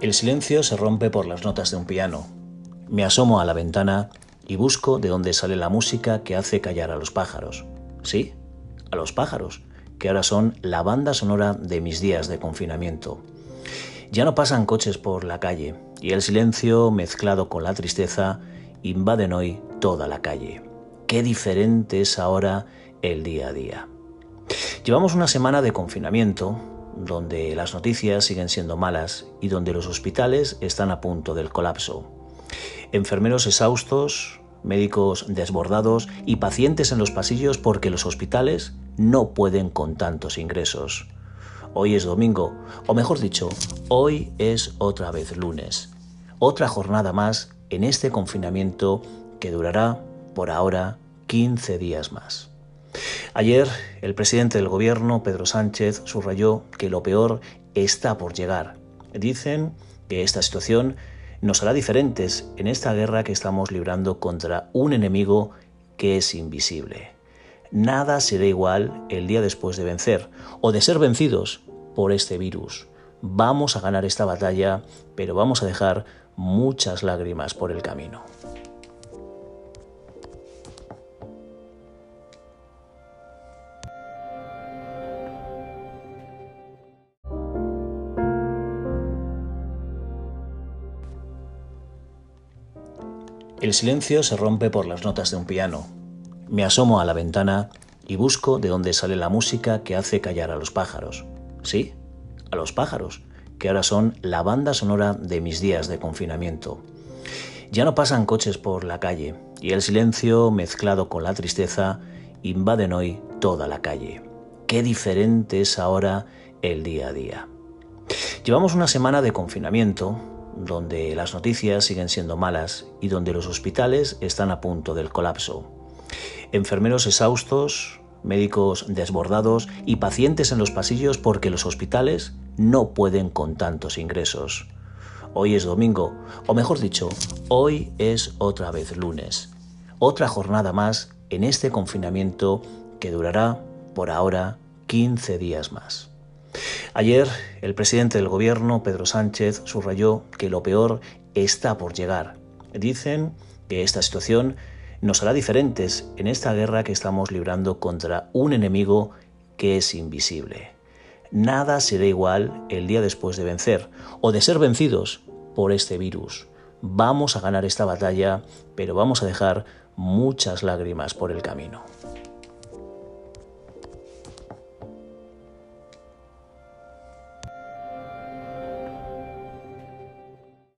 El silencio se rompe por las notas de un piano. Me asomo a la ventana y busco de dónde sale la música que hace callar a los pájaros. Sí, a los pájaros, que ahora son la banda sonora de mis días de confinamiento. Ya no pasan coches por la calle y el silencio mezclado con la tristeza invaden hoy toda la calle. Qué diferente es ahora el día a día. Llevamos una semana de confinamiento donde las noticias siguen siendo malas y donde los hospitales están a punto del colapso. Enfermeros exhaustos, médicos desbordados y pacientes en los pasillos porque los hospitales no pueden con tantos ingresos. Hoy es domingo, o mejor dicho, hoy es otra vez lunes. Otra jornada más en este confinamiento que durará, por ahora, 15 días más. Ayer, el presidente del gobierno, Pedro Sánchez, subrayó que lo peor está por llegar. Dicen que esta situación nos hará diferentes en esta guerra que estamos librando contra un enemigo que es invisible. Nada será igual el día después de vencer o de ser vencidos por este virus. Vamos a ganar esta batalla, pero vamos a dejar muchas lágrimas por el camino. El silencio se rompe por las notas de un piano. Me asomo a la ventana y busco de dónde sale la música que hace callar a los pájaros. Sí, a los pájaros, que ahora son la banda sonora de mis días de confinamiento. Ya no pasan coches por la calle y el silencio mezclado con la tristeza invaden hoy toda la calle. Qué diferente es ahora el día a día. Llevamos una semana de confinamiento donde las noticias siguen siendo malas y donde los hospitales están a punto del colapso. Enfermeros exhaustos, médicos desbordados y pacientes en los pasillos porque los hospitales no pueden con tantos ingresos. Hoy es domingo, o mejor dicho, hoy es otra vez lunes. Otra jornada más en este confinamiento que durará, por ahora, 15 días más. Ayer, el presidente del gobierno, Pedro Sánchez, subrayó que lo peor está por llegar. Dicen que esta situación nos hará diferentes en esta guerra que estamos librando contra un enemigo que es invisible. Nada será igual el día después de vencer o de ser vencidos por este virus. Vamos a ganar esta batalla, pero vamos a dejar muchas lágrimas por el camino.